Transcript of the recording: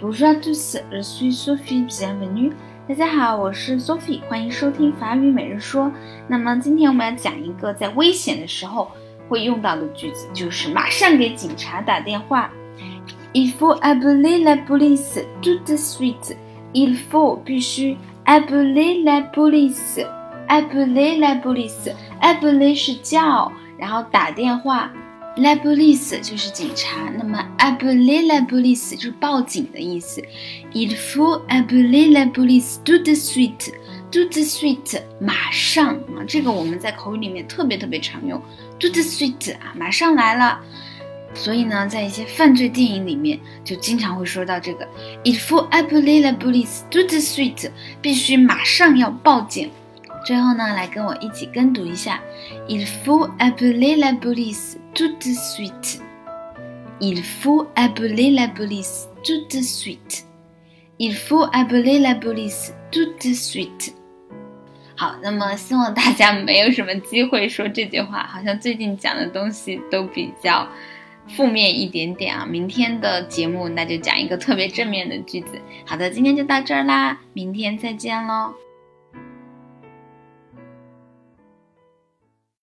Bonjour à tous, je suis Sophie, bienvenue. 大家好，我是 Sophie，欢迎收听法语每日说。那么今天我们要讲一个在危险的时候会用到的句子，就是马上给警察打电话。Il faut appeler la police tout de suite. Il faut 必须 appeler la police. Appeler la police. Appeler 是叫，然后打电话。La police 就是警察，那么 appeler la police 就是报警的意思。Il faut appeler la police tout de suite. Tout de suite 马上啊，这个我们在口语里面特别特别常用。Tout de suite 啊，马上来了。所以呢，在一些犯罪电影里面就经常会说到这个。Il faut appeler la police tout de suite，必须马上要报警。最后呢，来跟我一起跟读一下：Il faut appeler la police tout de suite. Il faut appeler la police tout de suite. Il faut appeler la police tout de suite. 好，那么希望大家没有什么机会说这句话，好像最近讲的东西都比较负面一点点啊。明天的节目那就讲一个特别正面的句子。好的，今天就到这儿啦，明天再见喽。